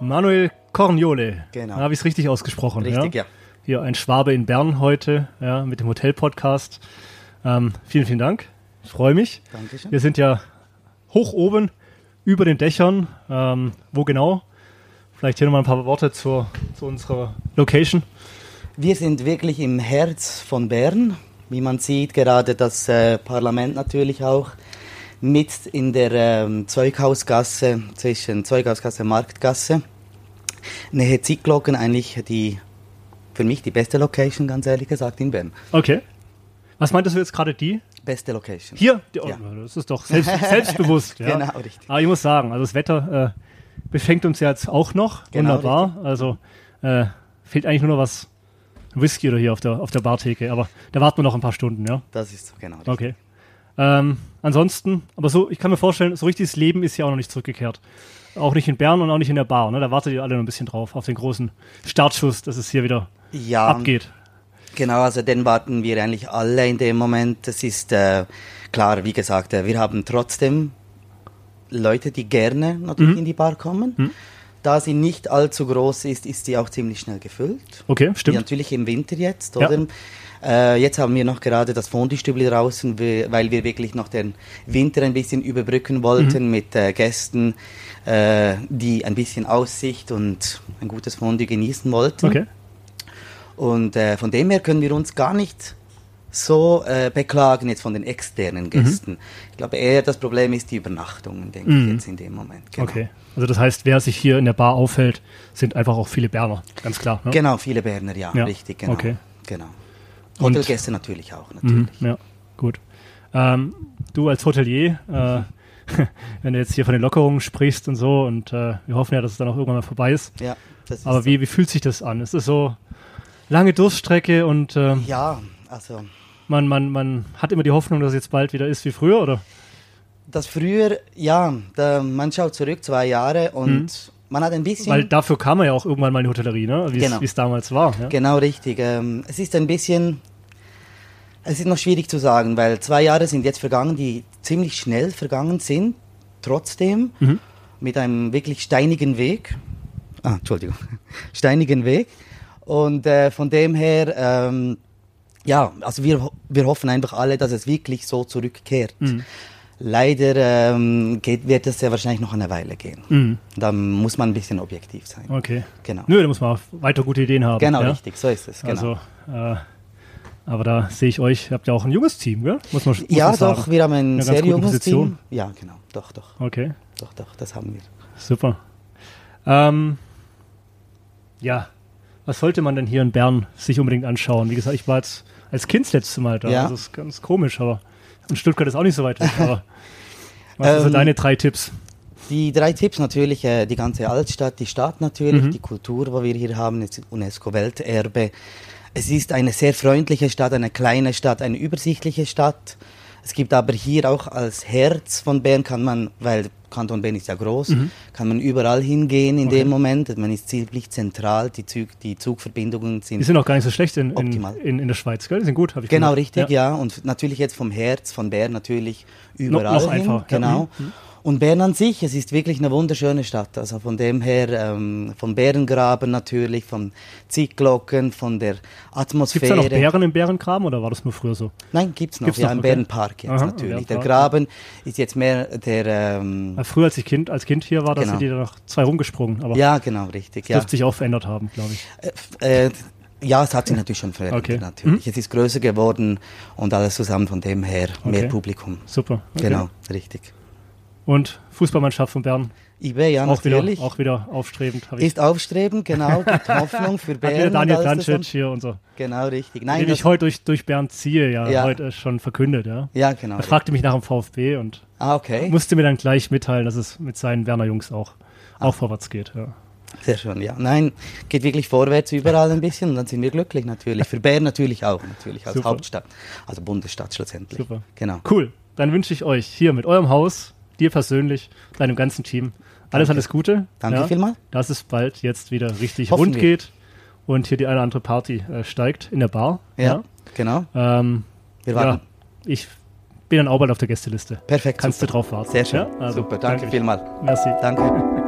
Manuel Corniole. Genau. Habe ich es richtig ausgesprochen? Richtig, ja. Hier ein Schwabe in Bern heute, ja, mit dem Hotel-Podcast. Ähm, vielen, vielen Dank. Ich freue mich. Dankeschön. Wir sind ja hoch oben über den Dächern. Ähm, wo genau? Vielleicht hier nochmal ein paar Worte zur, zu unserer Location. Wir sind wirklich im Herz von Bern. Wie man sieht, gerade das äh, Parlament natürlich auch mit in der ähm, Zeughausgasse zwischen Zeughausgasse und Marktgasse. Nähe Zickglocken eigentlich die für mich die beste Location, ganz ehrlich gesagt, in Bern. Okay. Was meintest du jetzt gerade die? Beste Location. Hier? Die, oh, Ja. Das ist doch selbst, selbstbewusst. ja. Genau, richtig. Aber ich muss sagen, also das Wetter äh, befängt uns ja jetzt auch noch. Genau, Wunderbar. Also äh, fehlt eigentlich nur noch was Whisky oder hier auf der, auf der Bartheke. Aber da warten wir noch ein paar Stunden, ja? Das ist so, genau. richtig. Okay. Ähm, ansonsten, aber so, ich kann mir vorstellen, so richtiges Leben ist ja auch noch nicht zurückgekehrt. Auch nicht in Bern und auch nicht in der Bar. Ne? Da wartet ihr alle noch ein bisschen drauf, auf den großen Startschuss, dass es hier wieder Ja, abgeht. Genau, also den warten wir eigentlich alle in dem Moment. Das ist äh, klar, wie gesagt, äh, wir haben trotzdem Leute, die gerne natürlich Mhm. in die Bar kommen. Da sie nicht allzu groß ist, ist sie auch ziemlich schnell gefüllt. Okay, Ja, stimmt. natürlich im Winter jetzt, Ja. oder? Äh, jetzt haben wir noch gerade das Fondue-Stübli draußen, we- weil wir wirklich noch den Winter ein bisschen überbrücken wollten Mhm. mit äh, Gästen, äh, die ein bisschen Aussicht und ein gutes Fondue genießen wollten. Okay. Und äh, von dem her können wir uns gar nicht so äh, beklagen jetzt von den externen Gästen. Ich glaube eher das Problem ist die Übernachtungen, denke Mhm. ich jetzt in dem Moment. Genau. Okay. Also das heißt, wer sich hier in der Bar aufhält, sind einfach auch viele Berner. Ganz klar. Ne? Genau, viele Berner, ja, Ja, richtig, genau. okay. genau. Und- Hotelgäste natürlich auch, Mhm, natürlich. ja, gut. Ähm, du als Hotelier, äh, wenn du jetzt hier von den Lockerungen sprichst und so, und äh, wir hoffen ja, dass es dann auch irgendwann mal vorbei ist. Ja, das ist Aber so. wie, wie fühlt sich das an? Ist es so lange Durststrecke und ähm, Ja, also man, man, man hat immer die Hoffnung, dass es jetzt bald wieder ist wie früher, oder? das früher, ja, da, man schaut zurück zwei Jahre und man hat ein bisschen... Mhm. Weil dafür kam man ja auch irgendwann mal in die Hotellerie, ne? Wie es Genau. es damals war. Ja? Genau richtig. Ähm, es ist ein bisschen, es ist noch schwierig zu sagen, weil zwei Jahre sind jetzt vergangen, die ziemlich schnell vergangen sind, trotzdem Mhm. mit einem wirklich steinigen Weg. Ah, Entschuldigung, steinigen Weg. Und äh, von dem her, ähm, ja, also wir, wir hoffen einfach alle, dass es wirklich so zurückkehrt. Mhm. Leider ähm, geht, wird es ja wahrscheinlich noch eine Weile gehen. Mhm. Da muss man ein bisschen objektiv sein. Okay. Genau. Nö, da muss man auch weiter gute Ideen haben. Genau, ja? richtig, so ist es. Genau. Also, äh, aber da sehe ich euch, ihr habt ja auch ein junges Team, gell? Muss man, muss Ja, man sagen. doch, wir haben ein sehr junges Position. Team. Ja, genau, doch, doch, Okay, doch, doch, das haben wir. super. Ähm, ja, was sollte man denn hier in Bern sich unbedingt anschauen? Wie gesagt, ich war jetzt als Kind das letzte Mal da. Ja. Das ist ganz komisch, aber und Stuttgart ist auch nicht so weit weg. Aber was sind so Ähm, deine drei Tipps? Die drei Tipps natürlich, äh, die ganze Altstadt, die Stadt natürlich, Mhm. die Kultur, wo wir hier haben, ist UNESCO-Welterbe. Es ist eine sehr freundliche Stadt, eine kleine Stadt, eine übersichtliche Stadt. Es gibt aber hier auch als Herz von Bern kann man, weil Kanton Bern ist ja groß, kann man überall hingehen in Mhm. Okay. dem Moment. Man ist ziemlich zentral, die, Zug, die Zugverbindungen sind Die sind auch gar nicht so schlecht in, in, Optimal. in, in der Schweiz, gell? Die sind gut, habe ich Genau, gehört. richtig, ja. Und natürlich jetzt vom Herz von Bern natürlich überall noch hin. einfacher, ja. Genau. Mhm. Und Bern an sich, es ist wirklich eine wunderschöne Stadt. Also von dem her, ähm, vom Bärengraben natürlich, von Zickglocken, von der Gibt es Atmosphäre. da noch Bären im Bärengraben oder war das nur früher so? Nein, gibt's noch. Gibt's ja, noch, im okay. Bärenpark jetzt Aha, natürlich. Der Graben ist jetzt mehr der, ähm, früher, als ich kind, als Kind hier war, da Genau. sind die da noch zwei rumgesprungen. Aber ja, genau, richtig. das Ja. dürfte sich auch verändert haben, glaube ich. Äh, äh, ja, es hat sich natürlich schon verändert, Okay. Mhm. natürlich. Es ist größer geworden und alles zusammen von dem her mehr Okay. Publikum. Super. Okay. Genau, richtig. Und Fußballmannschaft von Bern, eBay, ja, auch, wieder, natürlich. auch wieder aufstrebend. Ist aufstrebend, genau, gibt Hoffnung für Bern. wieder Daniel Dancic hier und so. Genau, richtig. Nein, Den ich heute durch, durch Bern ziehe, ja, Ja. heute schon verkündet, ja. ja, genau. Er fragte mich nach dem VfB und Ah, okay. musste mir dann gleich mitteilen, dass es mit seinen Werner Jungs auch, Ah. auch vorwärts geht. Ja. Sehr schön, ja. Nein, geht wirklich vorwärts überall ein bisschen und dann sind wir glücklich natürlich. Für Bern natürlich auch, natürlich als Super. Hauptstadt, also Bundesstadt schlussendlich. Super. Genau. Cool. Dann wünsche ich euch hier mit eurem Haus, dir persönlich, deinem ganzen Team alles, Danke. alles Gute. Danke ja, vielmals. Dass es bald jetzt wieder richtig Hoffen rund wir. geht und hier die eine oder andere Party äh, steigt in der Bar. Ja, genau. Ähm, Wir ja, warten. ich bin dann auch bald auf der Gästeliste. Perfekt. Kannst super. du drauf warten. Sehr schön. Ja? Also, super, danke danke. vielmals. Merci. Danke.